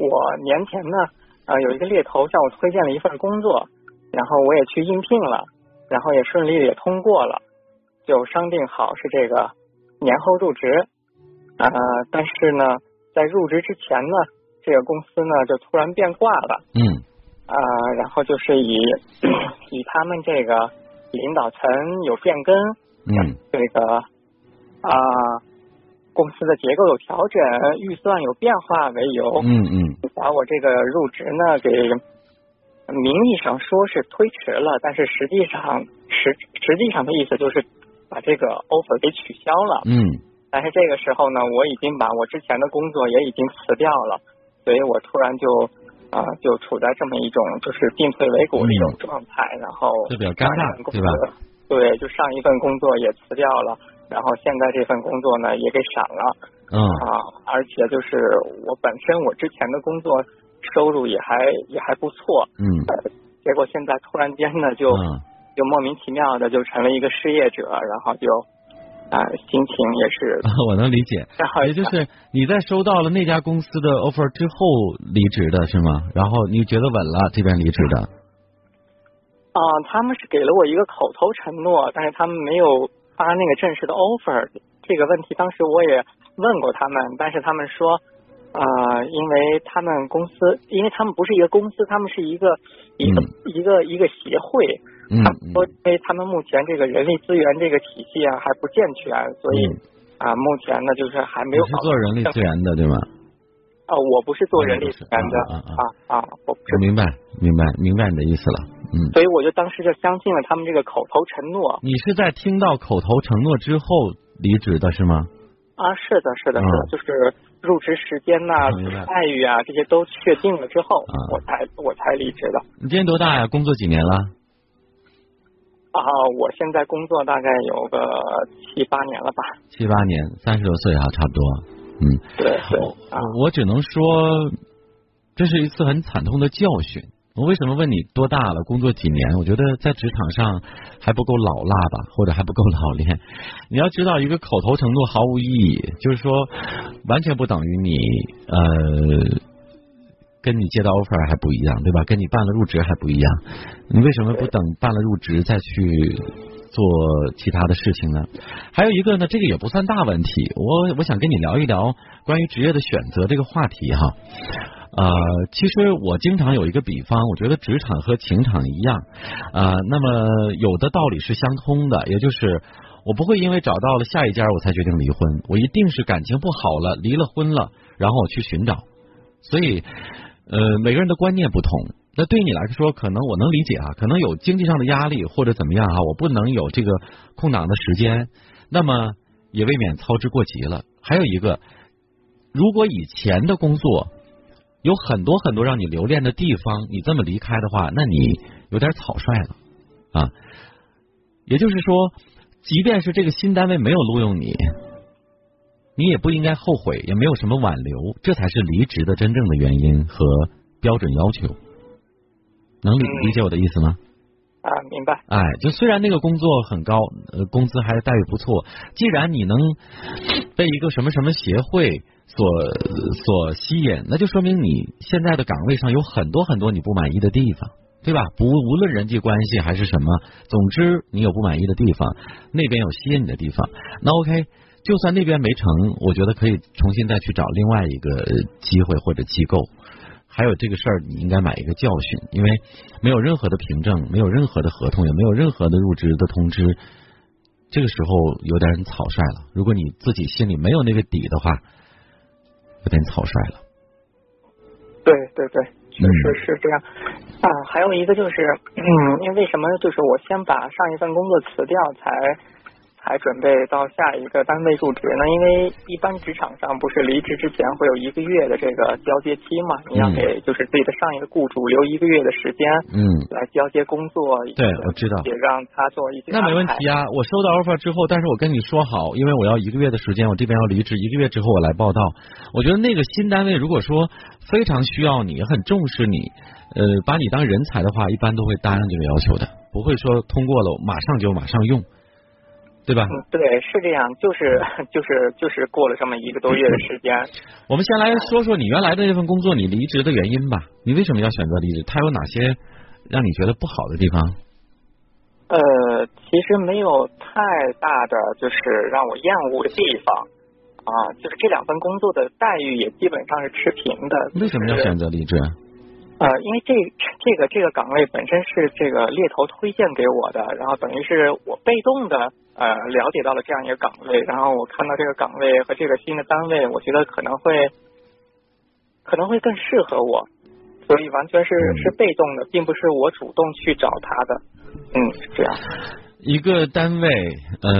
我年前呢，呃，有一个猎头向我推荐了一份工作，然后我也去应聘了，然后也顺利的也通过了，就商定好是这个年后入职。呃，但是呢，在入职之前呢，这个公司呢就突然变卦了。嗯。啊，然后就是以 以他们这个领导层有变更。嗯。这个啊。公司的结构有调整，预算有变化为由，嗯嗯，把我这个入职呢给名义上说是推迟了，但是实际上实实际上的意思就是把这个 offer 给取消了，嗯，但是这个时候呢，我已经把我之前的工作也已经辞掉了，所以我突然就啊就处在这么一种就是进退维谷的一种状态，然后就比较尴尬，对吧？对，就上一份工作也辞掉了。然后现在这份工作呢也给闪了，嗯啊，而且就是我本身我之前的工作收入也还也还不错，嗯，结果现在突然间呢就就莫名其妙的就成了一个失业者，然后就啊心情也是，我能理解，也就是你在收到了那家公司的 offer 之后离职的是吗？然后你觉得稳了这边离职的？啊，他们是给了我一个口头承诺，但是他们没有。发那个正式的 offer 这个问题，当时我也问过他们，但是他们说，呃，因为他们公司，因为他们不是一个公司，他们是一个一个一个一个协会，嗯，说因为他们目前这个人力资源这个体系啊还不健全，所以啊，目前呢就是还没有。是做人力资源的对吗？啊，我不是做人力资源的啊啊啊！我明白明白明白你的意思了。嗯，所以我就当时就相信了他们这个口头承诺。你是在听到口头承诺之后离职的是吗？啊，是的，是的，是的，就是入职时间呐、待遇啊这些都确定了之后，我才我才离职的。你今年多大呀？工作几年了？啊，我现在工作大概有个七八年了吧。七八年，三十多岁啊，差不多。嗯，对对。我只能说，这是一次很惨痛的教训。我为什么问你多大了？工作几年？我觉得在职场上还不够老辣吧，或者还不够老练。你要知道，一个口头承诺毫无意义，就是说完全不等于你呃跟你接到 offer 还不一样，对吧？跟你办了入职还不一样。你为什么不等办了入职再去做其他的事情呢？还有一个呢，这个也不算大问题。我我想跟你聊一聊关于职业的选择这个话题哈。呃，其实我经常有一个比方，我觉得职场和情场一样，呃，那么有的道理是相通的，也就是我不会因为找到了下一家我才决定离婚，我一定是感情不好了，离了婚了，然后我去寻找。所以，呃，每个人的观念不同，那对你来说，可能我能理解啊，可能有经济上的压力或者怎么样啊，我不能有这个空档的时间，那么也未免操之过急了。还有一个，如果以前的工作。有很多很多让你留恋的地方，你这么离开的话，那你有点草率了啊。也就是说，即便是这个新单位没有录用你，你也不应该后悔，也没有什么挽留，这才是离职的真正的原因和标准要求。能理理解我的意思吗？啊，明白。哎，就虽然那个工作很高，呃，工资还是待遇不错，既然你能被一个什么什么协会。所所吸引，那就说明你现在的岗位上有很多很多你不满意的地方，对吧？不无论人际关系还是什么，总之你有不满意的地方，那边有吸引你的地方。那 OK，就算那边没成，我觉得可以重新再去找另外一个机会或者机构。还有这个事儿，你应该买一个教训，因为没有任何的凭证，没有任何的合同，也没有任何的入职的通知，这个时候有点草率了。如果你自己心里没有那个底的话。有点草率了，对对对，确实是这样啊。还有一个就是，嗯，因为为什么就是我先把上一份工作辞掉才。还准备到下一个单位入职呢，因为一般职场上不是离职之前会有一个月的这个交接期嘛，你要给就是自己的上一个雇主留一个月的时间，嗯，来交接工作。对，我知道，也让他做一些。那没问题啊，我收到 offer 之后，但是我跟你说好，因为我要一个月的时间，我这边要离职，一个月之后我来报道。我觉得那个新单位如果说非常需要你，很重视你，呃，把你当人才的话，一般都会答应这个要求的，不会说通过了马上就马上用。对吧？嗯，对，是这样，就是 就是就是过了这么一个多月的时间。我们先来说说你原来的那份工作，你离职的原因吧。你为什么要选择离职？它有哪些让你觉得不好的地方？呃，其实没有太大的就是让我厌恶的地方啊，就是这两份工作的待遇也基本上是持平的。为什么要选择离职？呃，因为这这个这个岗位本身是这个猎头推荐给我的，然后等于是我被动的呃了解到了这样一个岗位，然后我看到这个岗位和这个新的单位，我觉得可能会可能会更适合我，所以完全是是被动的，并不是我主动去找他的，嗯，是这样。一个单位，呃，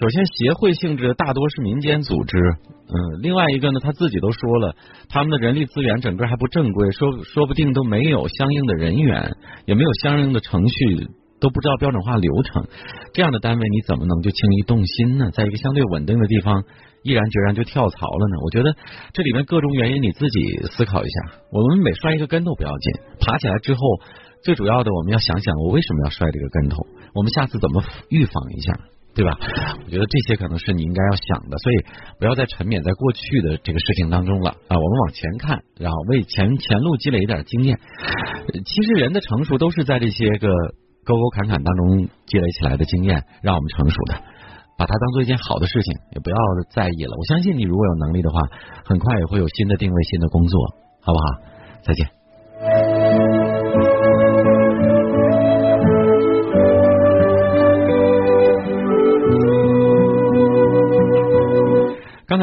首先协会性质大多是民间组织，嗯，另外一个呢，他自己都说了，他们的人力资源整个还不正规，说说不定都没有相应的人员，也没有相应的程序，都不知道标准化流程，这样的单位你怎么能就轻易动心呢？在一个相对稳定的地方，毅然决然就跳槽了呢？我觉得这里面各种原因你自己思考一下。我们每摔一个跟头不要紧，爬起来之后。最主要的，我们要想想我为什么要摔这个跟头，我们下次怎么预防一下，对吧？我觉得这些可能是你应该要想的，所以不要再沉湎在过去的这个事情当中了啊！我们往前看，然后为前前路积累一点经验。其实人的成熟都是在这些个沟沟坎坎当中积累起来的经验，让我们成熟的。把它当做一件好的事情，也不要在意了。我相信你如果有能力的话，很快也会有新的定位、新的工作，好不好？再见。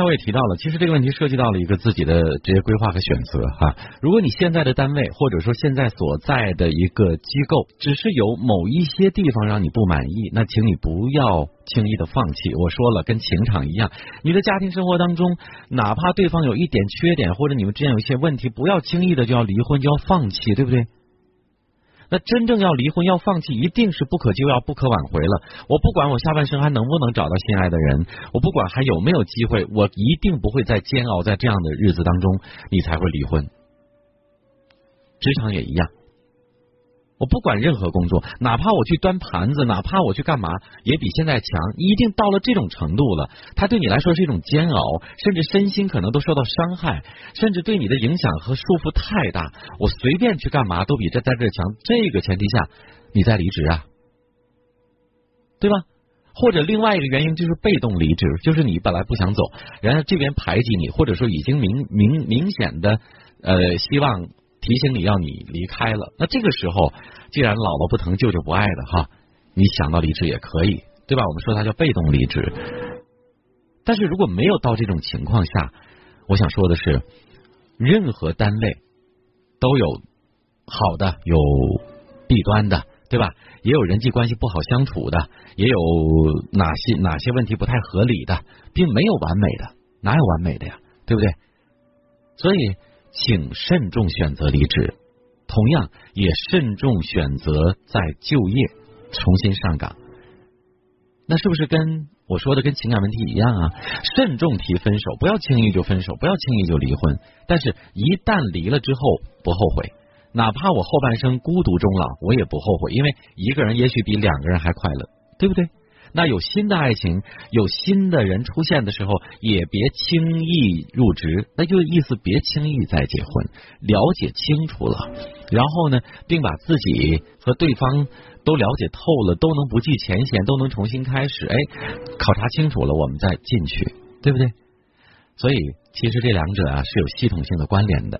我也提到了，其实这个问题涉及到了一个自己的职业规划和选择哈。如果你现在的单位或者说现在所在的一个机构，只是有某一些地方让你不满意，那请你不要轻易的放弃。我说了，跟情场一样，你的家庭生活当中，哪怕对方有一点缺点，或者你们之间有一些问题，不要轻易的就要离婚，就要放弃，对不对？那真正要离婚要放弃，一定是不可救药、不可挽回了。我不管我下半生还能不能找到心爱的人，我不管还有没有机会，我一定不会再煎熬在这样的日子当中，你才会离婚。职场也一样。我不管任何工作，哪怕我去端盘子，哪怕我去干嘛，也比现在强。一定到了这种程度了，它对你来说是一种煎熬，甚至身心可能都受到伤害，甚至对你的影响和束缚太大。我随便去干嘛都比这在这强。这个前提下，你再离职啊，对吧？或者另外一个原因就是被动离职，就是你本来不想走，然后这边排挤你，或者说已经明明明显的呃希望。提醒你要你离开了，那这个时候，既然姥姥不疼，舅舅不爱的哈，你想到离职也可以，对吧？我们说它叫被动离职。但是如果没有到这种情况下，我想说的是，任何单位都有好的，有弊端的，对吧？也有人际关系不好相处的，也有哪些哪些问题不太合理的，并没有完美的，哪有完美的呀？对不对？所以。请慎重选择离职，同样也慎重选择在就业重新上岗。那是不是跟我说的跟情感问题一样啊？慎重提分手，不要轻易就分手，不要轻易就离婚。但是，一旦离了之后不后悔，哪怕我后半生孤独终老，我也不后悔，因为一个人也许比两个人还快乐，对不对？那有新的爱情，有新的人出现的时候，也别轻易入职，那就意思别轻易再结婚，了解清楚了，然后呢，并把自己和对方都了解透了，都能不计前嫌，都能重新开始，哎，考察清楚了，我们再进去，对不对？所以，其实这两者啊是有系统性的关联的。